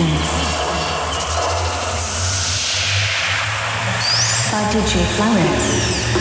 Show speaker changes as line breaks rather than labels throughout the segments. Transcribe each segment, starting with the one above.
beats. By DJ Flowers.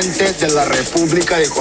Presidente de la República de Colombia.